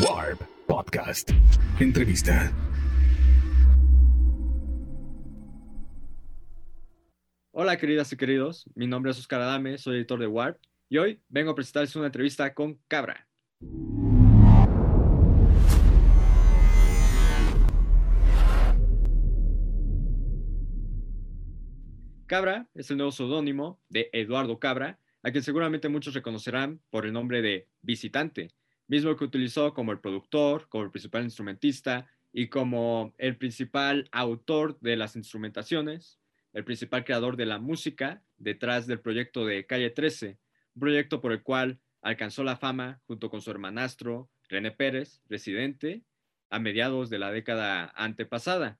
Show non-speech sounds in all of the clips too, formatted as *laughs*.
Warp Podcast. Entrevista. Hola queridas y queridos, mi nombre es Oscar Adame, soy editor de Warp y hoy vengo a presentarles una entrevista con Cabra. Cabra es el nuevo seudónimo de Eduardo Cabra, a quien seguramente muchos reconocerán por el nombre de Visitante, mismo que utilizó como el productor, como el principal instrumentista y como el principal autor de las instrumentaciones, el principal creador de la música detrás del proyecto de Calle 13, un proyecto por el cual alcanzó la fama junto con su hermanastro René Pérez, residente, a mediados de la década antepasada.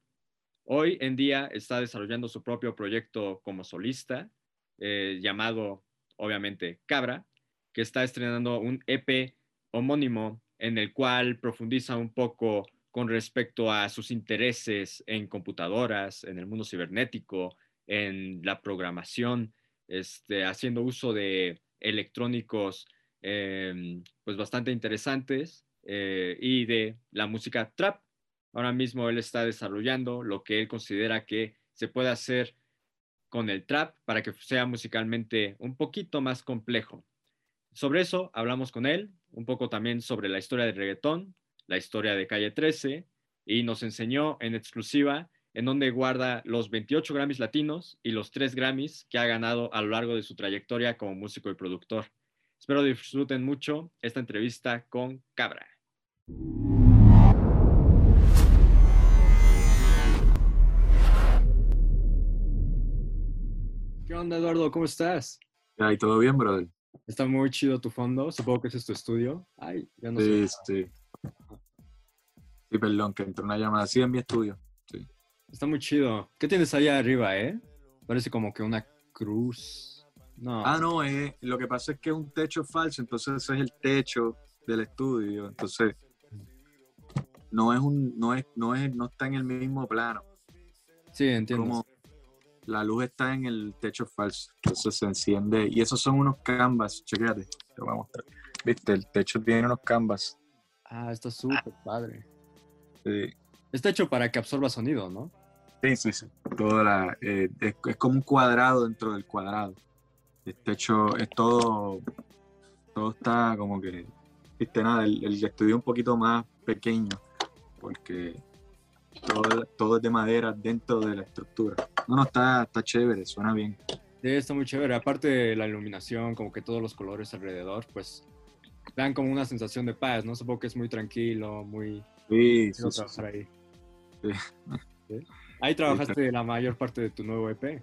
Hoy en día está desarrollando su propio proyecto como solista, eh, llamado obviamente Cabra, que está estrenando un EP homónimo en el cual profundiza un poco con respecto a sus intereses en computadoras, en el mundo cibernético, en la programación, este, haciendo uso de electrónicos eh, pues bastante interesantes eh, y de la música trap, Ahora mismo él está desarrollando lo que él considera que se puede hacer con el trap para que sea musicalmente un poquito más complejo. Sobre eso hablamos con él, un poco también sobre la historia del reggaetón, la historia de Calle 13, y nos enseñó en exclusiva en donde guarda los 28 Grammys latinos y los 3 Grammys que ha ganado a lo largo de su trayectoria como músico y productor. Espero disfruten mucho esta entrevista con Cabra. ¿Qué onda, Eduardo? ¿Cómo estás? Ay, ¿todo bien, brother? Está muy chido tu fondo. Supongo que ese es tu estudio. Ay, ya no sí, sé. sí. Sí, perdón, que entró una llamada. Sí, en mi estudio. Sí. Está muy chido. ¿Qué tienes allá arriba, eh? Parece como que una cruz. No. Ah, no, eh, lo que pasa es que es un techo falso, entonces ese es el techo del estudio. Entonces, no es un, no es, no es, no está en el mismo plano. sí, entiendo. Como la luz está en el techo falso, entonces se enciende. Y esos son unos canvas, chequéate, te voy a mostrar. Viste, el techo tiene unos canvas. Ah, está súper padre. Sí, Está hecho para que absorba sonido, ¿no? sí, sí. sí. Toda la, eh, es, es como un cuadrado dentro del cuadrado. El techo es todo, todo está como que, viste, nada, el, el estudio es un poquito más pequeño, porque todo, todo es de madera dentro de la estructura. No, no, está, está chévere, suena bien. Sí, está muy chévere. Aparte de la iluminación, como que todos los colores alrededor, pues dan como una sensación de paz, ¿no? Supongo que es muy tranquilo, muy... Sí, sí, ahí. *laughs* Ahí trabajaste la mayor parte de tu nuevo EP.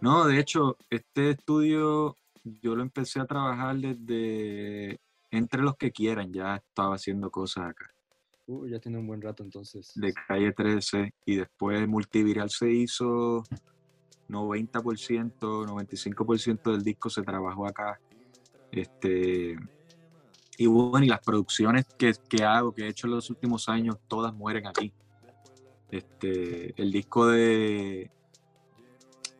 No, de hecho, este estudio yo lo empecé a trabajar desde entre los que quieran, ya estaba haciendo cosas acá, Uh, ya tiene un buen rato entonces. de calle 13 y después Multiviral se hizo 90%, 95% del disco se trabajó acá. Este, y bueno, y las producciones que, que hago, que he hecho en los últimos años, todas mueren aquí. Este, el disco de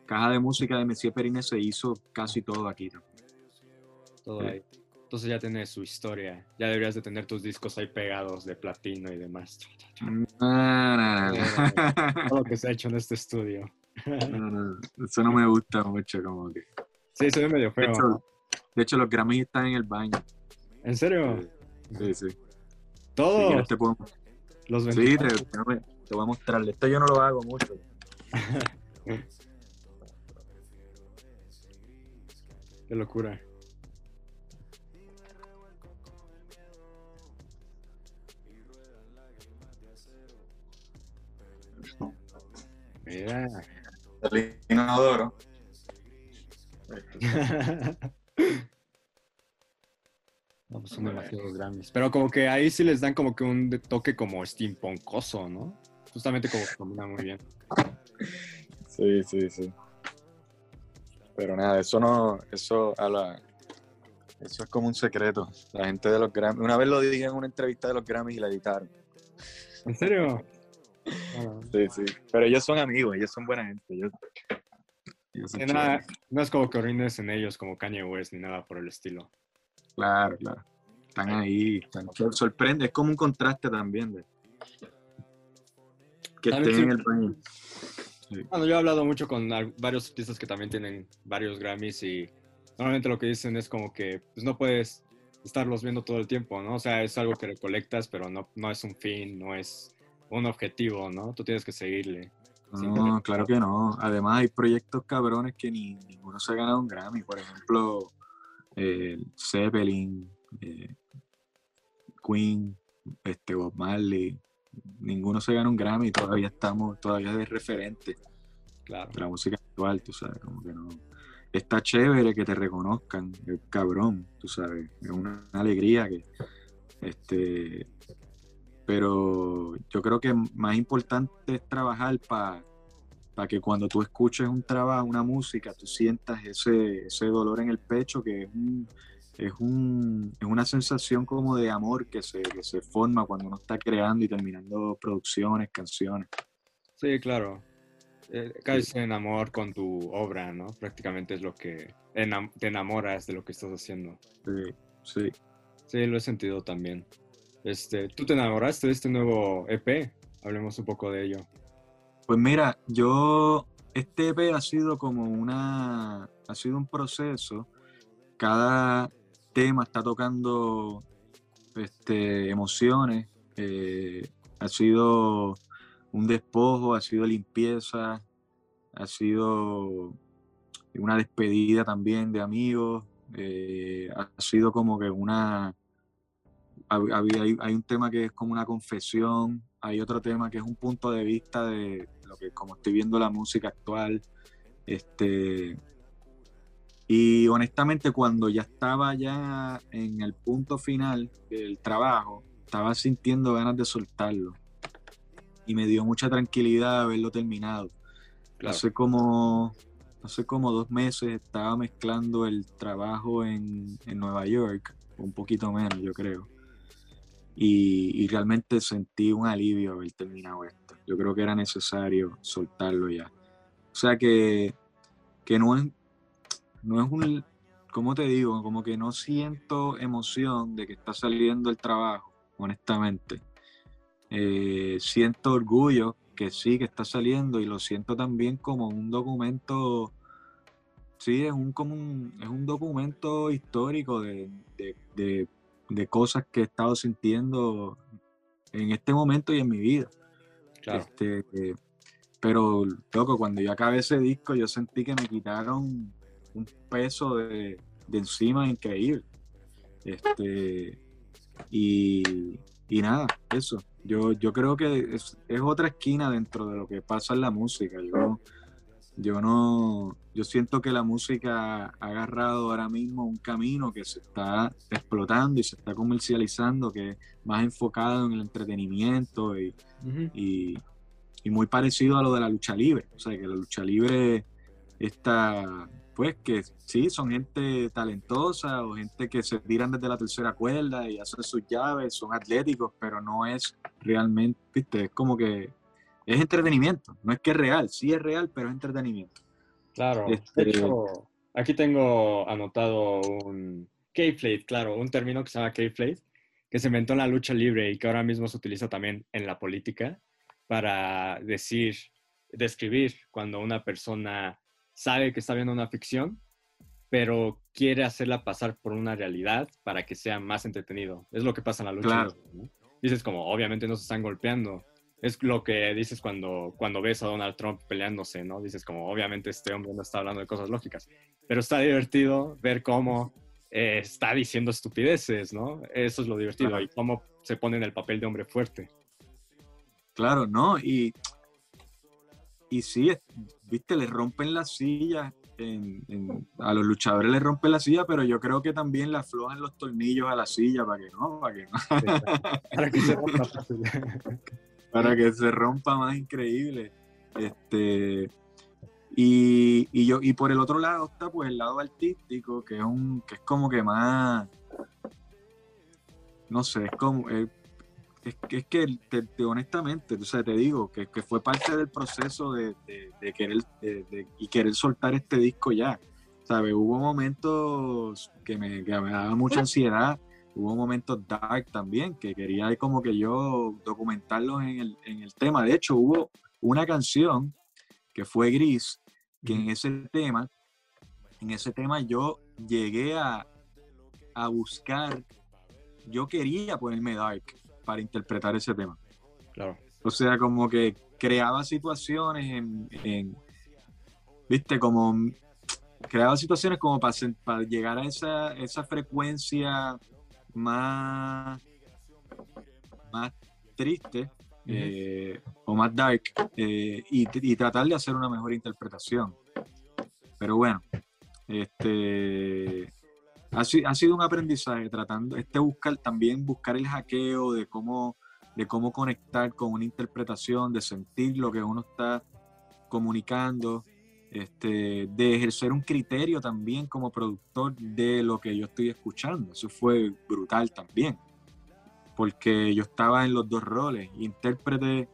Caja de Música de Messier Perine se hizo casi todo aquí. ¿no? Todo ahí. Entonces ya tiene su historia. Ya deberías de tener tus discos ahí pegados de platino y demás. No, no, no, Todo lo que se ha hecho en este estudio. no, no, Eso no me gusta mucho, como que. Sí, se ve medio De feo. de hecho, los Grammys están en el baño. ¿En serio? Sí, sí. Todos quieres te puedo- los Sí, te, 24. déjame- te voy a mostrarle. Esto yo no lo hago mucho. *laughs* Qué locura. Mira. El inodoro. *laughs* No, pues son demasiados Grammys. Pero como que ahí sí les dan como que un toque como steampunkoso, ¿no? Justamente como que combina muy bien. Sí, sí, sí. Pero nada, eso no, eso a la, eso es como un secreto. La gente de los Grammys, una vez lo dije en una entrevista de los Grammys y la editaron. ¿En serio? Sí, sí. Pero ellos son amigos, ellos son buena gente. Ellos, ellos son sí, nada, no es como que orines en ellos como Kanye West ni nada por el estilo. Claro, claro. están ahí, están, sorprende, es como un contraste también de que También estén en sí. el país. Bueno, yo he hablado mucho con varios artistas que también tienen varios Grammys y normalmente lo que dicen es como que pues, no puedes estarlos viendo todo el tiempo, ¿no? O sea, es algo que recolectas, pero no, no es un fin, no es un objetivo, ¿no? Tú tienes que seguirle. No, claro que no. Además hay proyectos cabrones que ni ninguno se ha ganado un Grammy. Por ejemplo, eh, Zeppelin, eh, Queen, este Bob Marley. Ninguno se gana un Grammy. Todavía estamos, todavía es referente Claro. de la música actual, tú sabes, como que no. Está chévere que te reconozcan, es cabrón, tú sabes, es una alegría que, este, pero yo creo que más importante es trabajar para que cuando tú escuches un trabajo, una música, tú sientas ese, ese dolor en el pecho, que es, un, es, un, es una sensación como de amor que se, que se forma cuando uno está creando y terminando producciones, canciones. Sí, claro. Eh, caes en amor con tu obra, ¿no? Prácticamente es lo que enam- te enamoras de lo que estás haciendo. Sí, sí. Sí, lo he sentido también. Este, ¿tú te enamoraste de este nuevo EP? Hablemos un poco de ello. Pues mira, yo, este EP ha sido como una, ha sido un proceso. Cada tema está tocando este, emociones. eh, ha sido un despojo, ha sido limpieza, ha sido una despedida también de amigos. eh, ha sido como que una, hay, hay un tema que es como una confesión, hay otro tema que es un punto de vista de lo que como estoy viendo la música actual. Este, y honestamente cuando ya estaba ya en el punto final del trabajo, estaba sintiendo ganas de soltarlo. Y me dio mucha tranquilidad haberlo terminado. Claro. Hace como, hace como dos meses estaba mezclando el trabajo en, en Nueva York, un poquito menos yo creo. Y, realmente sentí un alivio haber terminado esto. Yo creo que era necesario soltarlo ya. O sea que, que no, es, no es un, ¿cómo te digo? Como que no siento emoción de que está saliendo el trabajo, honestamente. Eh, siento orgullo que sí, que está saliendo y lo siento también como un documento, sí, es un, como un, es un documento histórico de, de, de cosas que he estado sintiendo en este momento y en mi vida. Claro. Este, eh, pero, loco, cuando yo acabé ese disco, yo sentí que me quitaron un peso de, de encima increíble. Este, y, y nada, eso. Yo, yo creo que es, es otra esquina dentro de lo que pasa en la música. Yo, yo no, yo siento que la música ha agarrado ahora mismo un camino que se está explotando y se está comercializando, que es más enfocado en el entretenimiento y, y muy parecido a lo de la lucha libre. O sea, que la lucha libre está, pues que sí, son gente talentosa o gente que se tiran desde la tercera cuerda y hacen sus llaves, son atléticos, pero no es realmente, viste, es como que es entretenimiento. No es que es real, sí es real, pero es entretenimiento. Claro. Este- De hecho, aquí tengo anotado un K-Flate, claro, un término que se llama K-Flate, que se inventó en la lucha libre y que ahora mismo se utiliza también en la política para decir, describir cuando una persona sabe que está viendo una ficción, pero quiere hacerla pasar por una realidad para que sea más entretenido. Es lo que pasa en la lucha. Claro. libre, ¿no? Dices como, obviamente no se están golpeando. Es lo que dices cuando, cuando ves a Donald Trump peleándose, ¿no? Dices como, obviamente este hombre no está hablando de cosas lógicas. Pero está divertido ver cómo eh, está diciendo estupideces, ¿no? Eso es lo divertido. Claro. Y cómo se pone en el papel de hombre fuerte. Claro, ¿no? Y, y sí, viste, le rompen la silla. en- en- a los luchadores les rompen la silla, pero yo creo que también le aflojan los tornillos a la silla para que no, para que no. Para que se. *laughs* para que se rompa más increíble. Este, y, y yo, y por el otro lado está pues el lado artístico, que es un, que es como que más, no sé, es como, es, es que- es que te, te- honestamente, o sea, te digo, que, que fue parte del proceso de, de- de querer, de- de- y querer soltar este disco ya. ¿Sabes? Hubo momentos que me, que me daba mucha ansiedad hubo momentos dark también, que quería como que yo documentarlos en el, en el tema. De hecho, hubo una canción que fue Gris, que en ese tema, en ese tema yo llegué a, a buscar, yo quería ponerme dark para interpretar ese tema. Claro. O sea, como que creaba situaciones en, viste, como creaba situaciones como para, para llegar a esa, esa frecuencia más, más triste eh, o más dark eh, y, tratar de hacer una mejor interpretación. Pero bueno, este ha, ha, sido un aprendizaje tratando, este buscar también buscar el hackeo de cómo, de cómo conectar con una interpretación, de sentir lo que uno está comunicando, este, de ejercer un criterio también como productor de lo que yo estoy escuchando. Eso fue brutal también porque yo estaba en los dos roles, intérprete,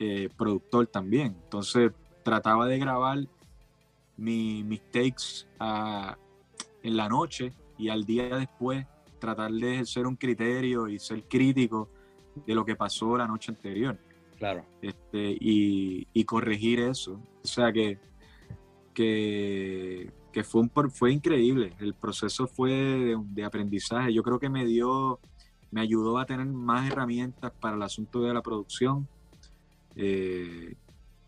eh, productor también. Entonces trataba de grabar mis takes en la noche y al día después tratar de ejercer un criterio y ser crítico de lo que pasó la noche anterior. Claro. Este, y, corregir eso. O sea que, que, fue, un, fue increíble. El proceso fue de, aprendizaje. Yo creo que me dio me ayudó a tener más herramientas para el asunto de la producción. Eh,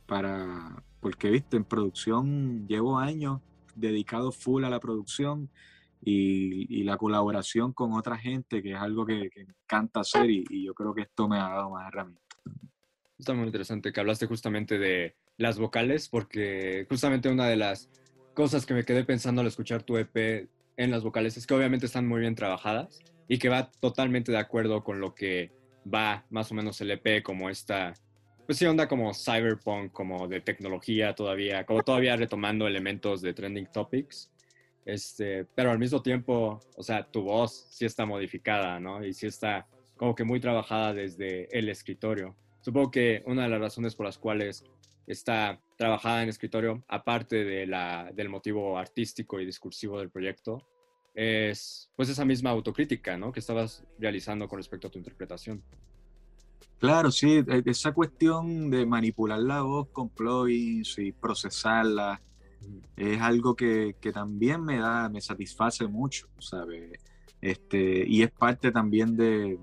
para, porque, viste, en producción llevo años dedicado full a la producción y, la colaboración con otra gente, que es algo que, me encanta hacer y, yo creo que esto me ha dado más herramientas. Está muy interesante que hablaste justamente de las vocales, porque justamente una de las cosas que me quedé pensando al escuchar tu EP en las vocales es que obviamente están muy bien trabajadas y que va totalmente de acuerdo con lo que va más o menos el EP, como esta, pues sí, onda como cyberpunk, como de tecnología todavía, como todavía retomando elementos de trending topics. Este, pero al mismo tiempo, o sea, tu voz sí está modificada, ¿no? Y sí está como que muy trabajada desde el escritorio. Supongo que una de las razones por las cuales está trabajada en escritorio, aparte de la, del motivo artístico y discursivo del proyecto, es pues esa misma autocrítica, ¿no? Que estabas realizando con respecto a tu interpretación. Claro, sí, e, esa cuestión de manipular la voz con plugins y procesarla es algo que, también me da, me satisface mucho, ¿sabes? Este, y es parte también de,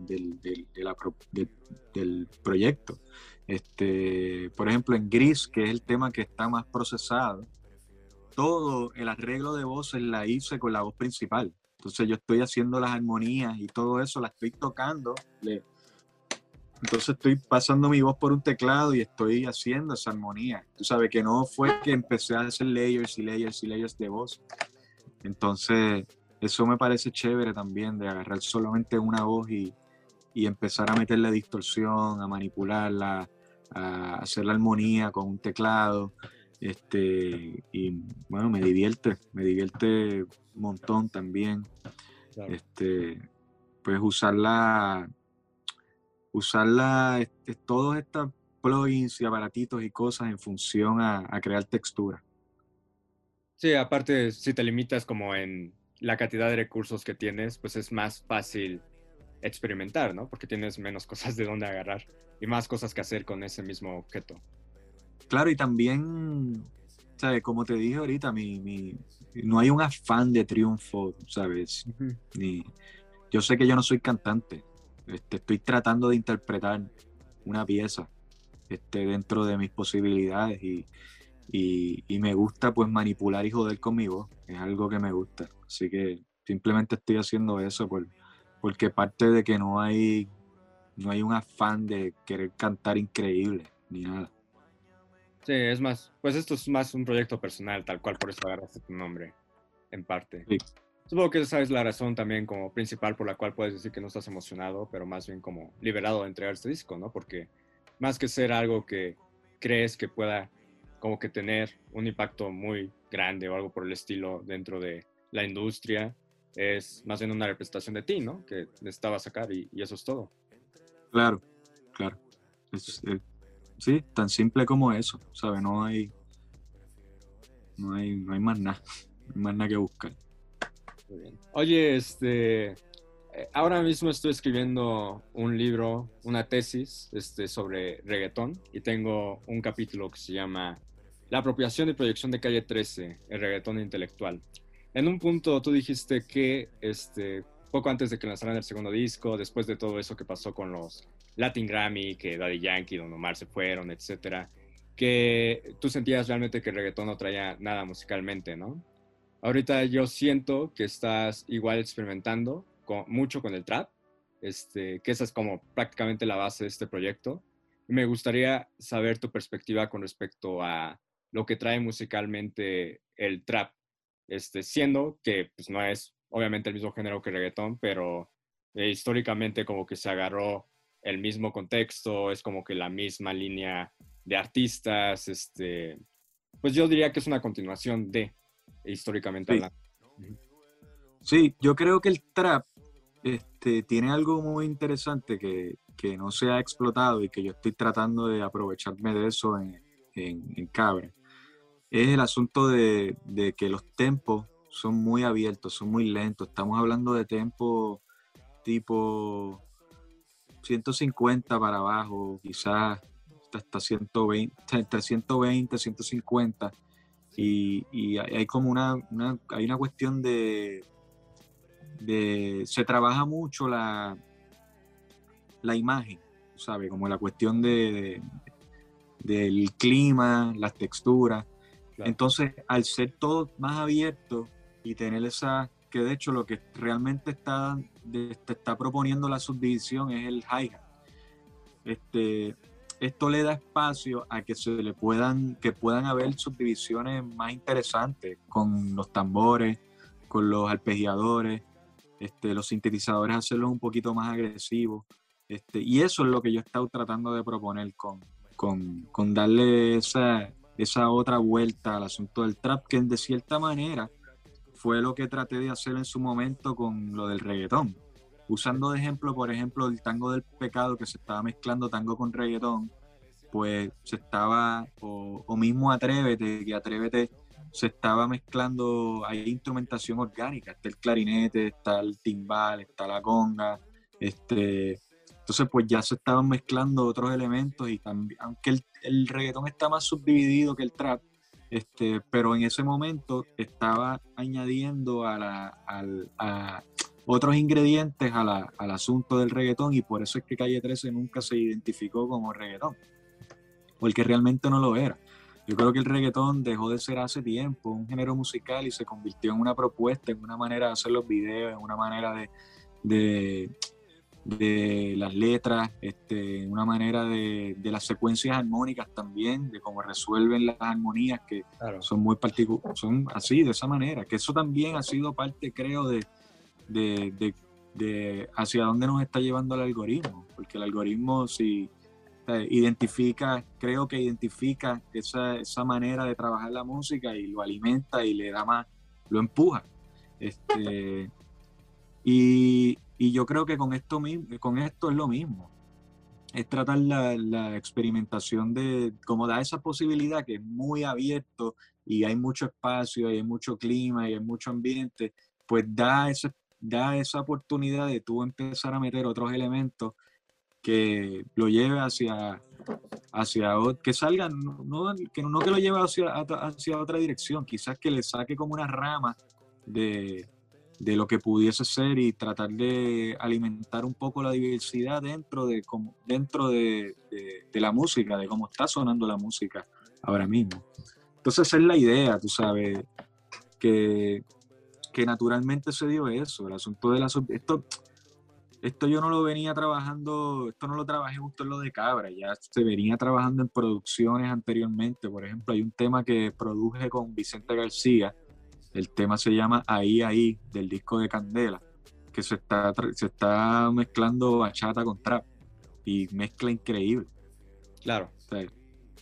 del proyecto. Este, por ejemplo, en Gris, que es el tema que está más procesado, todo el arreglo de voces la hice con la voz principal. Entonces yo estoy haciendo las armonías y todo eso, la estoy tocando. Entonces estoy pasando mi voz por un teclado y estoy haciendo esa armonía. Tú sabes que no fue que empecé a hacer layers y layers y layers de voz. Entonces eso me parece chévere también, de agarrar solamente una voz y, y empezar a meterle distorsión, a manipularla, a hacer la armonía con un teclado. Este, y bueno, me divierte, me divierte un montón también. Este, pues usarla, usarla, este, todos estos plugins y aparatitos y cosas en función a, crear textura. Sí, aparte, si te limitas como en la cantidad de recursos que tienes, pues es más fácil experimentar, ¿no? Porque tienes menos *laughs* cosas de dónde agarrar y más cosas que hacer con ese mismo objeto. Claro, y también, ¿sabes? Como te dije ahorita, mi, no hay un afán de triunfo, ¿sabes? Ni, yo sé que yo no soy cantante, este, estoy tratando de interpretar una pieza este, dentro de mis posibilidades y, me gusta pues manipular y joder conmigo, es algo que me gusta, así que simplemente estoy haciendo eso por, porque parte de que no hay, no hay un afán de querer cantar increíble, ni nada. Sí, es más, pues esto es más un proyecto personal, tal cual, por eso agarraste tu nombre, en parte. Supongo que esa es la razón también como principal por la cual puedes decir que no estás emocionado, pero más bien como liberado de entregar este disco, ¿no? Porque más que ser algo que crees que pueda como que tener un impacto muy grande o algo por el estilo dentro de la industria, es más bien una representación de ti, ¿no? Que necesitaba sacar y, eso es todo. Claro, claro. Es, eh, Sí, tan simple como eso, ¿sabes? No hay, no hay, no hay más nada, *laughs* no hay más nada que buscar. Muy bien. Oye, este, eh, ahora mismo estoy escribiendo un libro, una tesis este, sobre reggaetón y tengo un capítulo que se llama La apropiación y proyección de calle 13, el reggaetón intelectual. En un punto tú dijiste que este, poco antes de que lanzaran el segundo disco, después de todo eso que pasó con los Latin Grammy, que Daddy Yankee Don Omar se fueron, etcétera, que tú sentías realmente que el reggaetón no traía nada musicalmente, ¿no? Ahorita yo siento que estás igual experimentando mucho con el trap, este, que esa es como prácticamente la base de este proyecto. Y me gustaría saber tu perspectiva con respecto a lo que trae musicalmente el trap, este, siendo que pues, no es obviamente el mismo género que el reggaetón, pero eh, históricamente como que se agarró el mismo contexto, es como que la misma línea de artistas, este, pues yo diría que es una continuación de, históricamente hablando. Sí, yo creo que el trap este, tiene algo muy interesante que, no se ha explotado y que yo estoy tratando de aprovecharme de eso en, en, Cabra. Es el asunto de, que los tempos son muy abiertos, son muy lentos. Estamos hablando de tempos tipo 150 para abajo, quizás hasta 120, entre 120, 150. Y, y hay como una, hay una cuestión de, se trabaja mucho la, la imagen, ¿sabe? Como la cuestión de, del clima, las texturas. Entonces, al ser todo más abierto y tener esa, que de hecho lo que realmente está, está proponiendo la subdivisión es el hi-hat. Este, esto le da espacio a que se le puedan, que puedan haber subdivisiones más interesantes con los tambores, con los arpegiadores, este, los sintetizadores hacerlos un poquito más agresivos. Este, y eso es lo que yo he estado tratando de proponer con, con, darle esa, esa otra vuelta al asunto del trap, que de cierta manera fue lo que traté de hacer en su momento con lo del reggaetón. Usando de ejemplo, por ejemplo, el tango del pecado que se estaba mezclando tango con reggaetón, pues se estaba, o, o mismo Atrévete, que Atrévete se estaba mezclando, hay instrumentación orgánica, está el clarinete, está el timbal, está la conga, este, entonces pues ya se estaban mezclando otros elementos y también, aunque el, el reggaetón está más subdividido que el trap, este, pero en ese momento estaba añadiendo a, la, a otros ingredientes al asunto del reggaetón y por eso es que Calle 13 nunca se identificó como reggaetón, porque realmente no lo era. Yo creo que el reggaetón dejó de ser hace tiempo un género musical y se convirtió en una propuesta, en una manera de hacer los videos, en una manera de, las letras, este, una manera de, las secuencias armónicas también, de cómo resuelven las armonías que son muy particulares, son así, de esa manera, que eso también ha sido parte, creo, de, de hacia dónde nos está llevando el algoritmo, porque el algoritmo si identifica, creo que identifica esa, esa, manera de trabajar la música y lo alimenta y le da más, lo empuja. Este, y, y, yo creo que con esto, con esto es lo mismo. Es tratar la, la, experimentación de, como da esa posibilidad que es muy abierto y hay mucho espacio y hay mucho clima y hay mucho ambiente, pues da, ese, da esa oportunidad de tú empezar a meter otros elementos que lo lleve hacia, hacia que salga, no, que, no que lo lleve hacia, hacia otra dirección, quizás que le saque como una rama de, de lo que pudiese ser y tratar de alimentar un poco la diversidad dentro de, dentro de, de, la música, de cómo está sonando la música ahora mismo. Entonces esa es la idea, tú sabes, que, que naturalmente se dio eso, el asunto de la... Esto, esto yo no lo venía trabajando, esto no lo trabajé justo en lo de Cabra, ya se venía trabajando en producciones anteriormente. Por ejemplo, hay un tema que produje con Vicente García, el tema se llama Ahí, Ahí, del disco de Candela, que se está, se está mezclando bachata con trap y mezcla increíble. Claro.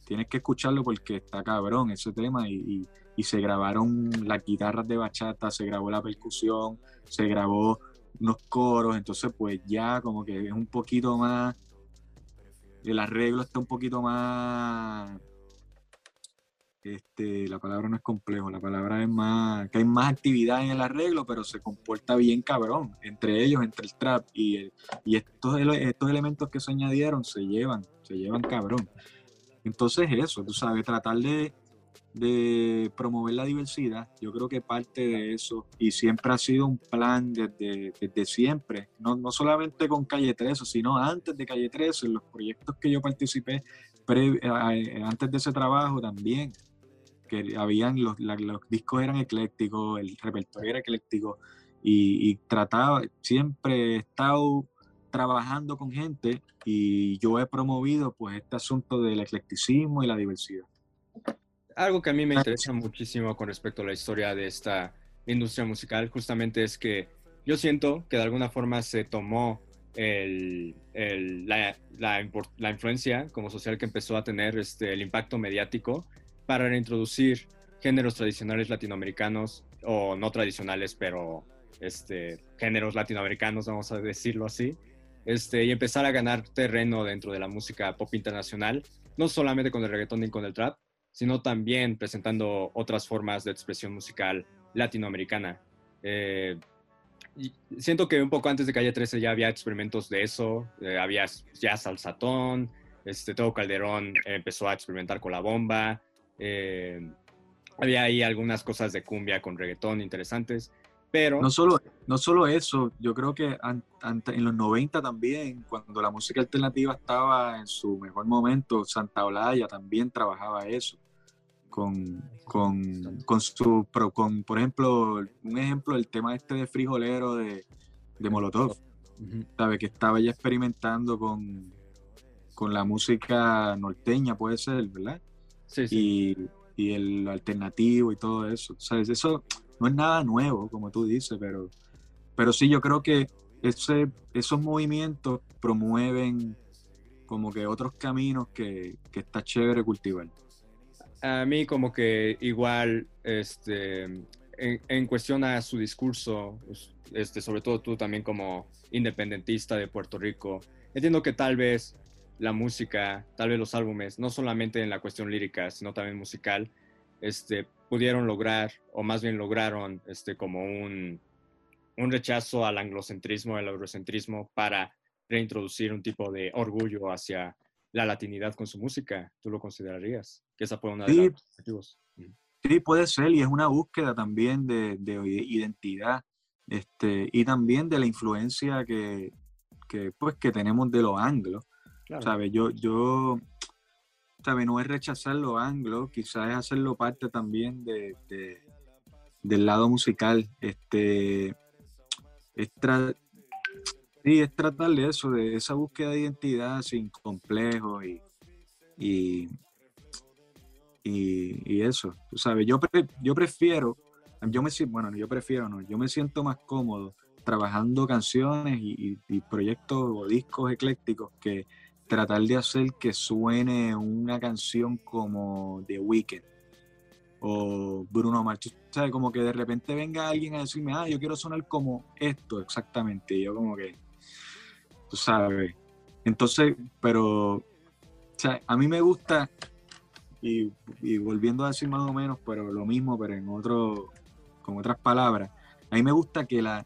tienes que escucharlo porque está cabrón ese tema y, y se grabaron las guitarras de bachata, se grabó la percusión, se grabó unos coros, entonces pues ya como que es un poquito más, el arreglo está un poquito más este, la palabra no es complejo, la palabra es más, que hay más actividad en el arreglo, pero se comporta bien cabrón, entre ellos, entre el trap y, estos, elementos que se añadieron se llevan, se llevan cabrón. Entonces eso, tú sabes, tratar de, promover la diversidad, yo creo que parte de eso, y siempre ha sido un plan desde, siempre, no, no solamente con Calle 13, sino antes de Calle 13, en los proyectos que yo participé, eh, antes de ese trabajo también, que habían los, los discos eran eclécticos, el repertorio era ecléctico y, trataba, siempre he estado trabajando con gente y yo he promovido pues este asunto del eclecticismo y la diversidad. Algo que a mí me interesa muchísimo con respecto a la historia de esta industria musical justamente es que yo siento que de alguna forma se tomó el, la, la, la, influencia como social que empezó a tener este, el impacto mediático para reintroducir géneros tradicionales latinoamericanos o no tradicionales, pero este, géneros latinoamericanos, vamos a decirlo así, este, y empezar a ganar terreno dentro de la música pop internacional, no solamente con el reggaetón y con el trap, sino también presentando otras formas de expresión musical latinoamericana. Eh, siento que un poco antes de Calle 13 ya había experimentos de eso, eh, había ya salsatón, este, Todo Calderón empezó a experimentar con la bomba, eh, había ahí algunas cosas de cumbia con reggaetón interesantes, pero... No solo, no solo eso, yo creo que en los 90 también, cuando la música alternativa estaba en su mejor momento, Santa Olaya también trabajaba eso. Con, con, con su, con, por ejemplo, un ejemplo, el tema este de frijolero de, de Molotov, ¿sabe? Que estaba ya experimentando con, con la música norteña, puede ser, ¿verdad? Y, el alternativo y todo eso. ¿sabes? Eso no es nada nuevo, como tú dices, pero, pero sí, yo creo que ese, esos movimientos promueven como que otros caminos que, que está chévere cultivar. A mí como que igual, este, en, en, cuestión a su discurso, este, sobre todo tú también como independentista de Puerto Rico, entiendo que tal vez la música, tal vez los álbumes, no solamente en la cuestión lírica, sino también musical, este, pudieron lograr, o más bien lograron, este, como un, un rechazo al anglocentrismo, al eurocentrismo, para reintroducir un tipo de orgullo hacia la latinidad con su música. ¿Tú lo considerarías? Que esa fue una de los objetivos. Sí, puede ser, y es una búsqueda también de, de identidad este, y también de la influencia que, que, pues, que tenemos de los anglos yo, yo, No es rechazar lo anglo, quizás es hacerlo parte también de, del lado musical. Este, es, sí, es tratar de eso, de esa búsqueda de identidad sin complejos y, y, y, eso, tú sabes, yo, yo prefiero, yo me bueno, yo prefiero, no, yo me siento más cómodo trabajando canciones y, y proyectos o discos eclécticos que tratar de hacer que suene una canción como The Weeknd o Bruno Mars. ¿Sabes? Como que de repente venga alguien a decirme, ah, yo quiero sonar como esto exactamente. Y yo como que, tú sabes. Entonces, pero, o sea, a mí me gusta, y, volviendo a decir más o menos, pero lo mismo, pero en otro, con otras palabras, a mí me gusta que, la,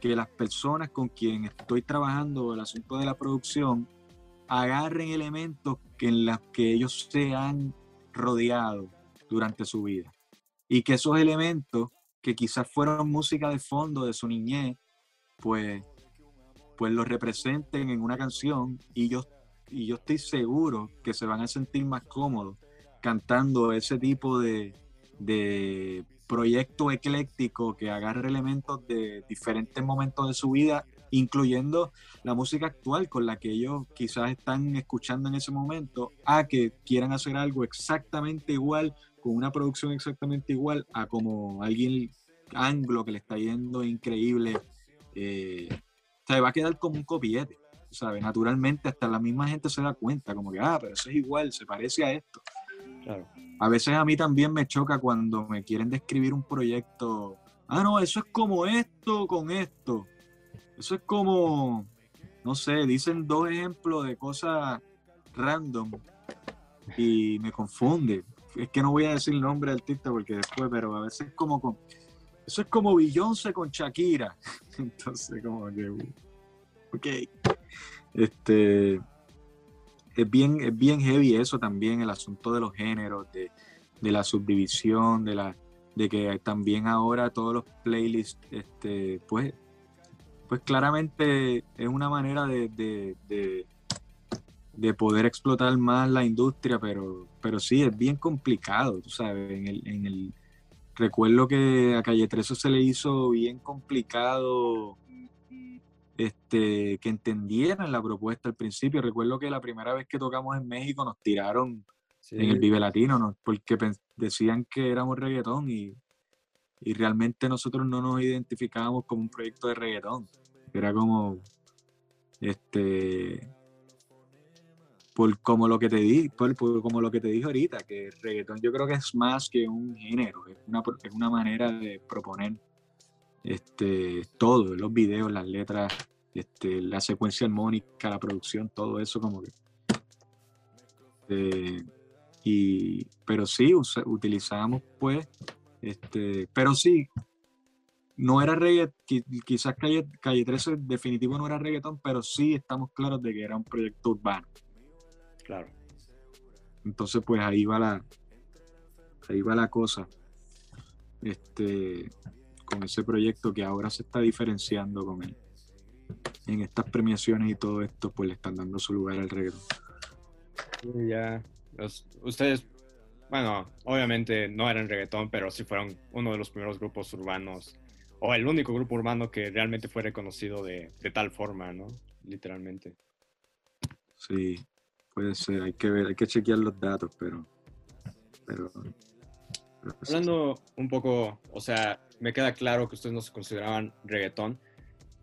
que las personas con quien estoy trabajando el asunto de la producción agarren elementos que en los que ellos se han rodeado durante su vida. Y que esos elementos, que quizás fueron música de fondo de su niñez, pues, pues los representen en una canción y yo, y yo estoy seguro que se van a sentir más cómodos cantando ese tipo de, de proyecto ecléctico que agarre elementos de diferentes momentos de su vida incluyendo la música actual con la que ellos quizás están escuchando en ese momento, a que quieran hacer algo exactamente igual, con una producción exactamente igual a como alguien anglo que le está yendo increíble. Eh, o sea, va a quedar como un copiete, ¿sabes? Naturalmente, hasta la misma gente se da cuenta, como que, ah, pero eso es igual, se parece a esto. Claro. A veces a mí también me choca cuando me quieren describir un proyecto. Ah, no, eso es como esto con esto. Eso es como, no sé, dicen dos ejemplos de cosas random y me confunde. es que no voy a decir el nombre del artista porque después, pero a veces es como con, eso es como Beyoncé con Shakira. *laughs* Entonces, como que, ok. Este, es bien, es bien heavy eso también, el asunto de los géneros, de, la subdivisión, de la de que también ahora todos los playlists, este, pues, pues claramente es una manera de, de, poder explotar más la industria, pero, pero sí, es bien complicado, tú sabes, en el, en el recuerdo que a Calle 13 se le hizo bien complicado este, que entendieran la propuesta al principio. Recuerdo que la primera vez que tocamos en México nos tiraron en el Vive Latino, porque decían que éramos reggaetón y, y, realmente nosotros no nos identificábamos como un proyecto de reggaetón. Era como, este, por como lo que te di, como lo que te dije ahorita, que el reggaetón yo creo que es más que un género, es una, es una manera de proponer este, todo, los videos, las letras, este, la secuencia armónica, la producción, todo eso como que... Eh, y, pero sí, utilizamos pues, este, pero sí, no era reggaetón, quizás Calle, Calle 13 definitivo no era reggaetón, pero sí estamos claros de que era un proyecto urbano. Claro. Entonces, pues ahí va la, ahí va la cosa. Este, con ese proyecto que ahora se está diferenciando con él. En estas premiaciones y todo esto, pues le están dando su lugar al reggaetón. Ya, ustedes, bueno, obviamente no eran reggaetón, pero sí fueron uno de los primeros grupos urbanos, o el único grupo urbano que realmente fue reconocido de, de tal forma, ¿no? Literalmente. Sí, Puede ser, hay que ver, hay que chequear los datos, pero. pero, Hablando un poco, o sea, me queda claro que ustedes no se consideraban reggaetón,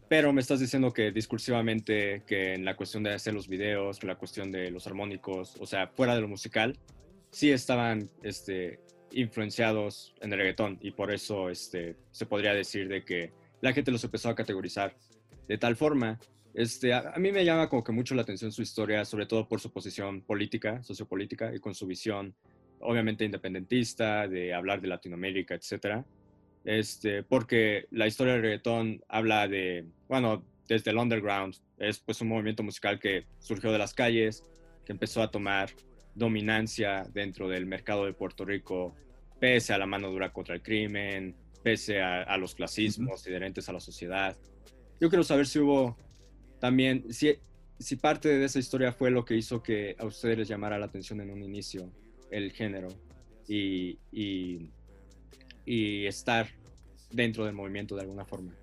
pero me estás diciendo que discursivamente, que en la cuestión de hacer los videos, la cuestión de los armónicos, o sea, fuera de lo musical, sí estaban este, influenciados en el reggaetón y por eso este, se podría decir de que la gente los empezó a categorizar de tal forma este, a, mí me llama como que mucho la atención su historia, sobre todo por su posición política, sociopolítica y con su visión, obviamente independentista, de hablar de Latinoamérica, etcétera. Este, porque la historia del reggaetón habla de, bueno, desde el underground, es pues un movimiento musical que surgió de las calles, que empezó a tomar dominancia dentro del mercado de Puerto Rico, pese a la mano dura contra el crimen, pese a, a los clasismos inherentes a la sociedad. Yo quiero saber si hubo también, si, si parte de esa historia fue lo que hizo que a ustedes les llamara la atención en un inicio el género y, y, estar dentro del movimiento de alguna forma.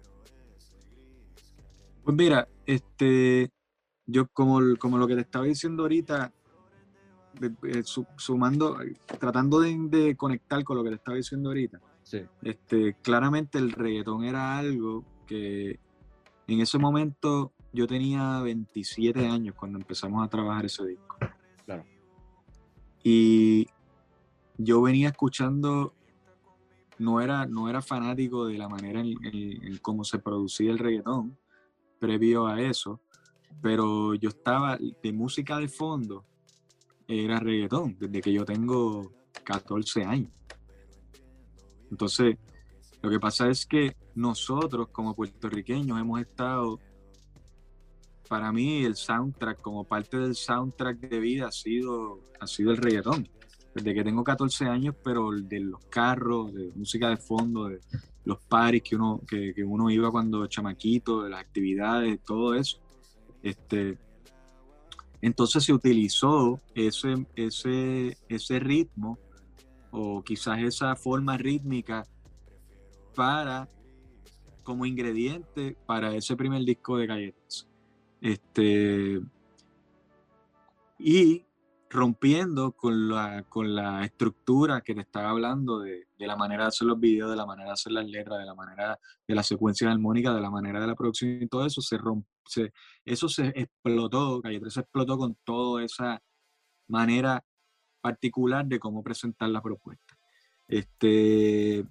Pues mira, este, yo como, como lo que te estaba diciendo ahorita, sumando, tratando de, conectar con lo que te estaba diciendo ahorita, este, claramente el reggaetón era algo que en ese momento yo tenía 27 años cuando empezamos a trabajar ese disco. Claro. Y yo venía escuchando, no era, no era fanático de la manera en, cómo se producía el reggaetón previo a eso, pero yo estaba de música de fondo, era reggaetón, desde que yo tengo 14 años. Entonces, lo que pasa es que nosotros como puertorriqueños hemos estado para mí el soundtrack, como parte del soundtrack de vida, ha sido, ha sido el reggaetón. Desde que tengo 14 años, pero de los carros, de música de fondo, de los paris que uno, que, uno iba cuando chamaquito, de las actividades, todo eso. Este, entonces se utilizó ese, ese, ese ritmo o quizás esa forma rítmica para como ingrediente para ese primer disco de galletas. Este, y rompiendo con la, con la estructura que te estaba hablando de, de, la manera de hacer los videos, de la manera de hacer las letras, de la manera de la secuencia armónica, de la manera de la producción y todo eso, se, romp, eso se explotó, Calle 3 se explotó con toda esa manera particular de cómo presentar la propuesta. Este,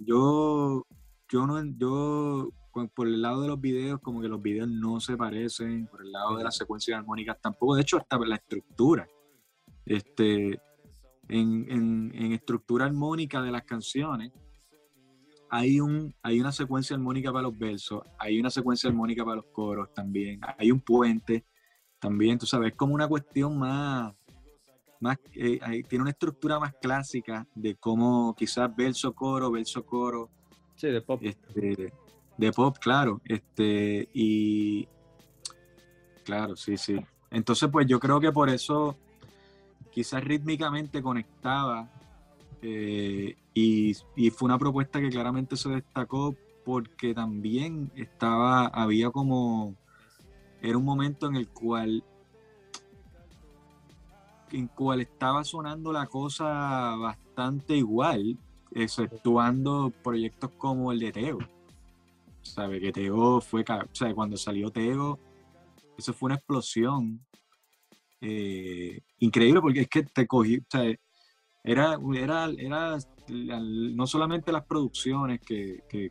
yo, yo, no, yo por el lado de los videos, como que los videos no se parecen, por el lado de las secuencias armónicas tampoco, de hecho hasta la estructura. Este, en, en, estructura armónica de las canciones, hay, un, hay una secuencia armónica para los versos, hay una secuencia armónica para los coros también, hay un puente también, tú sabes, es como una cuestión más, más eh, tiene una estructura más clásica de cómo quizás verso, coro, verso, coro. Sí, de pop. Este, de pop, claro. Este, y claro, sí, sí. Entonces, pues yo creo que por eso quizás rítmicamente conectaba eh, y, fue una propuesta que claramente se destacó porque también estaba, había como, era un momento en el cual, en cual estaba sonando la cosa bastante igual, exceptuando proyectos como el de Teo. ¿Sabe? Que Teo fue, cuando salió Teo, eso fue una explosión eh, increíble porque es que te cogí, era, era, era no solamente las producciones que, que,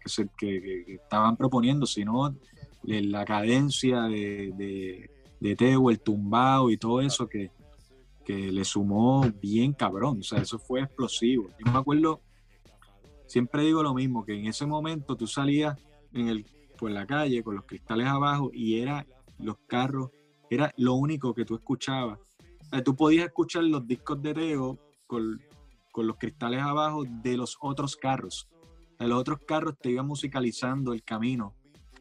estaban proponiendo, sino la cadencia de, de, de Teo, el tumbao y todo eso que, que le sumó bien cabrón, o sea, eso fue explosivo. Yo me acuerdo, siempre digo lo mismo, que en ese momento tú salías en el, por la calle con los cristales abajo y era los carros era lo único que tú escuchabas. tú podías escuchar los discos de Teo con, los cristales abajo de los otros carros. los otros carros te iban musicalizando el camino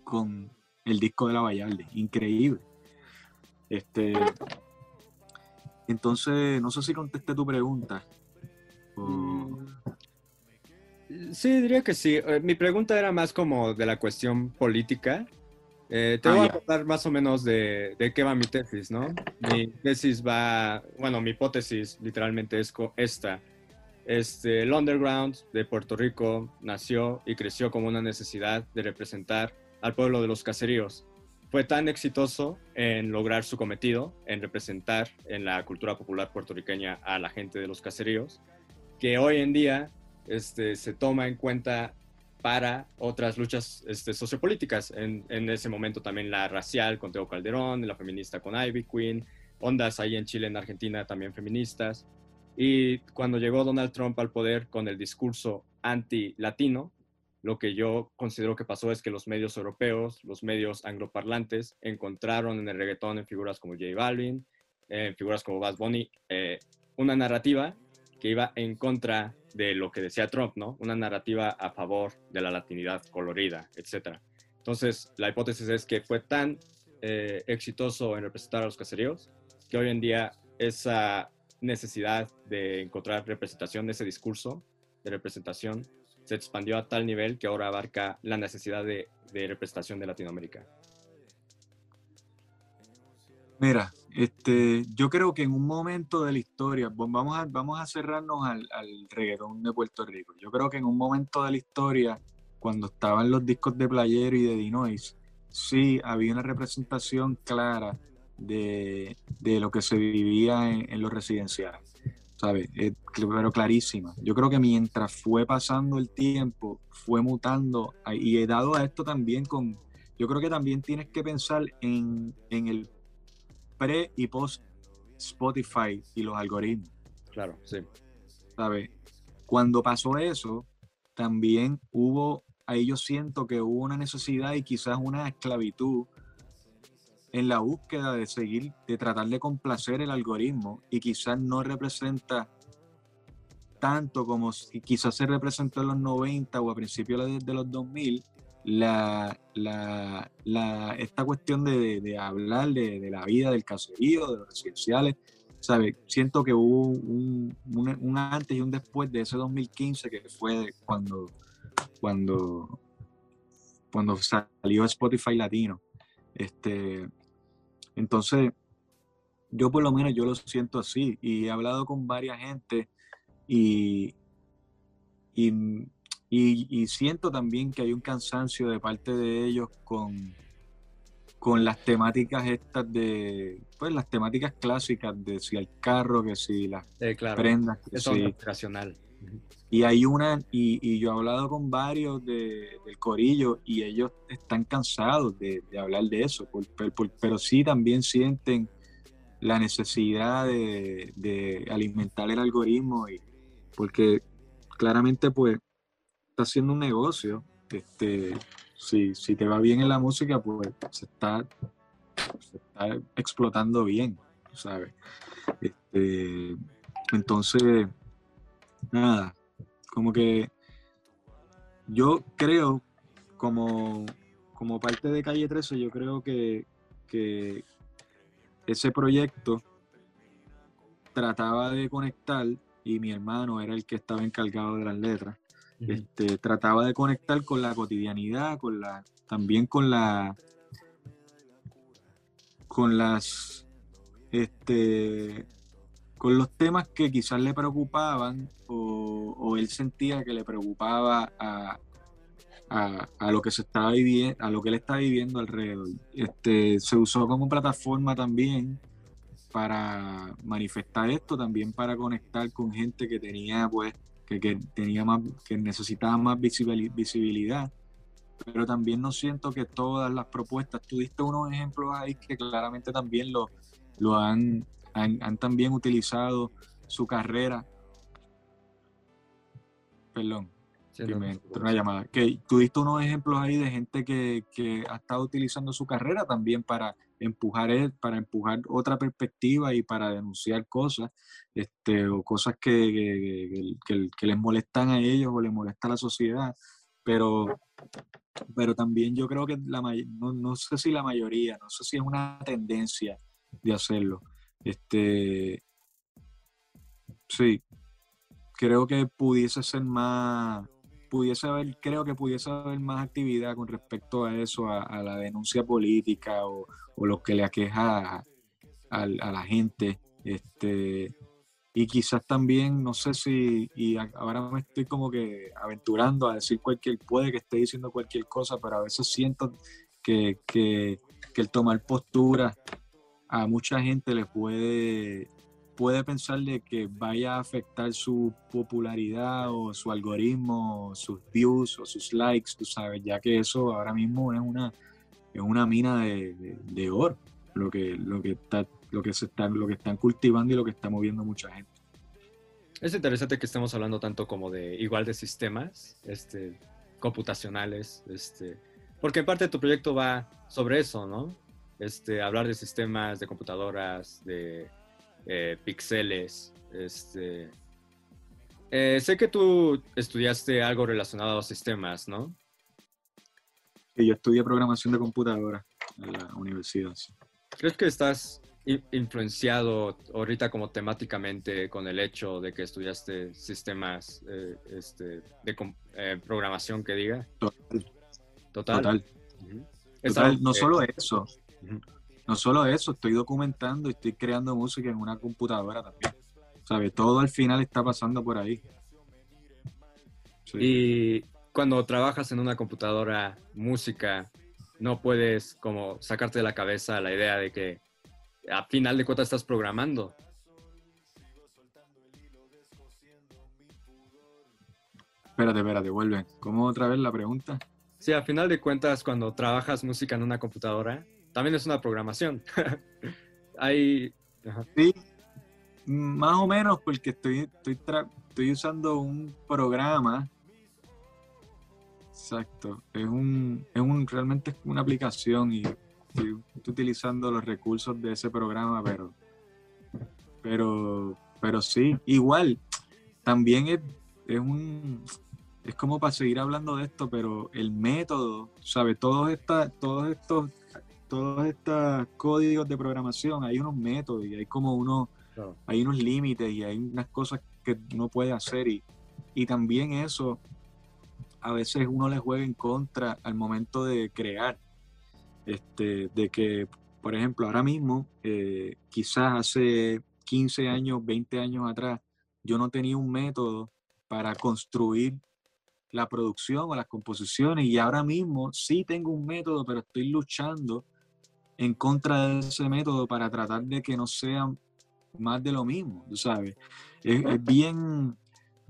con el disco de la Vallarde. Increíble. Este, entonces, no sé si contesté tu pregunta. Sí, diría que sí. Eh, mi pregunta era más como de la cuestión política. Eh, te ah, voy a contar más o menos de, de, qué va mi tesis, ¿no? Mi tesis va, bueno, mi hipótesis literalmente es esta. Este, el underground de Puerto Rico nació y creció como una necesidad de representar al pueblo de los caseríos. Fue tan exitoso en lograr su cometido, en representar en la cultura popular puertorriqueña a la gente de los caseríos, que hoy en día este, se toma en cuenta para otras luchas este, sociopolíticas. En, ese momento también la racial con Teo Calderón, la feminista con Ivy Queen, ondas ahí en Chile, en Argentina también feministas. Y cuando llegó Donald Trump al poder con el discurso anti-latino, lo que yo considero que pasó es que los medios europeos, los medios angloparlantes, encontraron en el reggaetón en figuras como J Balvin, en figuras como Bad Bunny, eh, una narrativa que iba en contra de lo que decía Trump, ¿no? Una narrativa a favor de la latinidad colorida, etc. Entonces, la hipótesis es que fue tan eh, exitoso en representar a los caseríos que hoy en día esa necesidad de encontrar representación, ese discurso de representación, se expandió a tal nivel que ahora abarca la necesidad de, de representación de Latinoamérica. Mira, este, yo creo que en un momento de la historia, vamos a, vamos a cerrarnos al, al reggaetón de Puerto Rico. Yo creo que en un momento de la historia, cuando estaban los discos de Playero y de Dinois, sí había una representación clara de, lo que se vivía en, los residenciales, ¿sabes? Eh, pero clarísima. Yo creo que mientras fue pasando el tiempo, fue mutando, y he dado a esto también con, yo creo que también tienes que pensar en, en el pre y post Spotify y los algoritmos. Claro, sí. ¿Sabes? Cuando pasó eso, también hubo, ahí yo siento que hubo una necesidad y quizás una esclavitud en la búsqueda de seguir, de tratar de complacer el algoritmo y quizás no representa tanto como quizás se representó en los 90 o a principios de los 2000, la, la, la, esta cuestión de, de hablar de, de, la vida del caserío, de los residenciales, ¿sabe? Siento que hubo un, un, antes y un después de ese 2015 que fue cuando, cuando, cuando salió Spotify Latino. Este, entonces, yo por lo menos yo lo siento así y he hablado con varias gente y, y y, siento también que hay un cansancio de parte de ellos con, con las temáticas estas de, pues las temáticas clásicas de si el carro, que si las prendas. Que Eso es racional. Y hay una, y, yo he hablado con varios de, del corillo y ellos están cansados de, hablar de eso, pero sí también sienten la necesidad de, de alimentar el algoritmo y porque claramente pues está haciendo un negocio. Este, si, si te va bien en la música, pues se está, se está explotando bien, ¿sabes? Este, entonces, nada, como que yo creo, como, como parte de Calle 13, yo creo que, que ese proyecto trataba de conectar y mi hermano era el que estaba encargado de las letras. Este, trataba de conectar con la cotidianidad, con la, también con la con las este con los temas que quizás le preocupaban o, él sentía que le preocupaba a, a, lo que se estaba viviendo, a lo que él está viviendo alrededor. Este, se usó como plataforma también para manifestar esto, también para conectar con gente que tenía pues que, tenía más, que necesitaba más visibilidad. Pero también no siento que todas las propuestas, tú diste unos ejemplos ahí que claramente también lo, lo han, han, también utilizado su carrera. Perdón, una llamada. Que tú diste unos ejemplos ahí de gente que, que, ha estado utilizando su carrera también para empujar, para empujar otra perspectiva y para denunciar cosas, este, o cosas que, que, les molestan a ellos o les molesta a la sociedad. Pero, pero también yo creo que la no, no sé si la mayoría, no sé si es una tendencia de hacerlo. Este, sí, creo que pudiese ser más, pudiese haber, creo que pudiese haber más actividad con respecto a eso, a, la denuncia política o, o, lo que le aqueja a, la gente. Este, y quizás también, no sé si, y ahora me estoy como que aventurando a decir cualquier, puede que esté diciendo cualquier cosa, pero a veces siento que, que, que el tomar postura a mucha gente le puede puede pensar de que vaya a afectar su popularidad o su algoritmo, sus views o sus likes, tú sabes, ya que eso ahora mismo es una, es una mina de, oro, lo que, lo, que está, lo, que se está, lo que están cultivando y lo que está moviendo mucha gente. Es interesante que estemos hablando tanto como de igual de sistemas este, computacionales, este, porque en parte tu proyecto va sobre eso, ¿no? Este, hablar de sistemas, de computadoras, de eh, pixeles. Este, eh, sé que tú estudiaste algo relacionado a los sistemas, ¿no? Sí, yo estudié programación de computadora en la universidad. ¿Crees que estás influenciado ahorita como temáticamente con el hecho de que estudiaste sistemas eh, este, de programación que diga? Total. Total. Total. No solo eso. No solo eso, estoy documentando y estoy creando música en una computadora también. ¿Sabes? Todo al final está pasando por ahí. Y cuando trabajas en una computadora, música, no puedes como sacarte de la cabeza la idea de que a final de cuentas estás programando. Espérate, espérate, vuelve. ¿Cómo otra vez la pregunta? Sí, a final de cuentas, cuando trabajas música en una computadora, también es una programación. *laughs* Hay... Sí, más o menos porque estoy, estoy, estoy usando un programa. Exacto. Es un, es un, realmente es una aplicación y estoy, utilizando los recursos de ese programa, pero, pero, pero sí, igual, también es, es un, es como para seguir hablando de esto, pero el método, ¿sabes? Todos, esta, todos estos todos estos códigos de programación, hay unos métodos y hay como unos, hay unos límites y hay unas cosas que uno puede hacer y, y también eso a veces uno le juega en contra al momento de crear. Este, de que, por ejemplo, ahora mismo, eh, quizás hace 15 años, 20 años atrás, yo no tenía un método para construir la producción o las composiciones y ahora mismo sí tengo un método, pero estoy luchando en contra de ese método para tratar de que no sea más de lo mismo, tú sabes. Es, bien,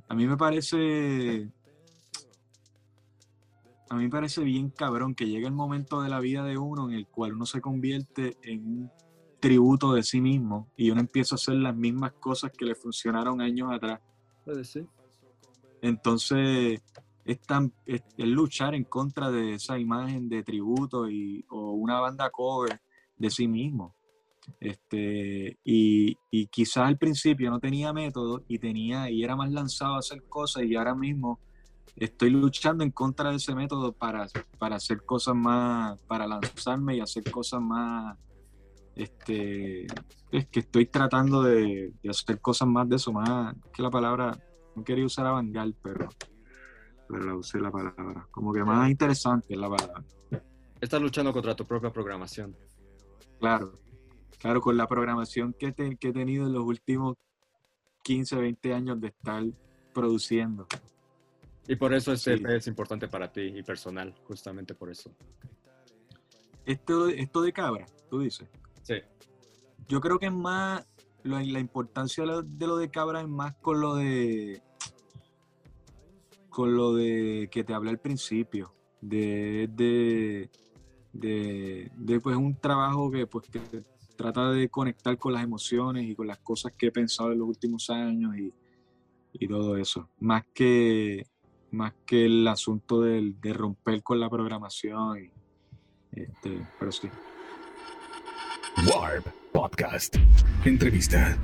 a mí me parece, a mí me parece bien cabrón que llegue el momento de la vida de uno en el cual uno se convierte en un tributo de sí mismo y uno empieza a hacer las mismas cosas que le funcionaron años atrás. Puede ser. Entonces, es, tan, es, luchar en contra de esa imagen de tributo y, o una banda cover de sí mismo. Este, y, y quizás al principio no tenía método y tenía y era más lanzado a hacer cosas y ahora mismo estoy luchando en contra de ese método para, para hacer cosas más, para lanzarme y hacer cosas más, este, es que estoy tratando de, de hacer cosas más de eso, más que la palabra, no quería usar avangal, pero, pero la usé la palabra, como que más interesante es la palabra. Estás luchando contra tu propia programación. Claro, claro, con la programación que, te- que he tenido en los últimos 15, 20 años de estar produciendo. Y por eso este Sí. Es importante para ti y personal, justamente por eso. Esto, esto de cabra, tú dices. Sí. Yo creo que es más, la importancia de lo de cabra es más con lo de, con lo de que te hablé al principio, de, de, de, pues un trabajo que pues que trata de conectar con las emociones y con las cosas que he pensado en los últimos años y, y todo eso, más que, más que el asunto del- de romper con la programación, y, este, pero sí. Warp Podcast. Entrevista.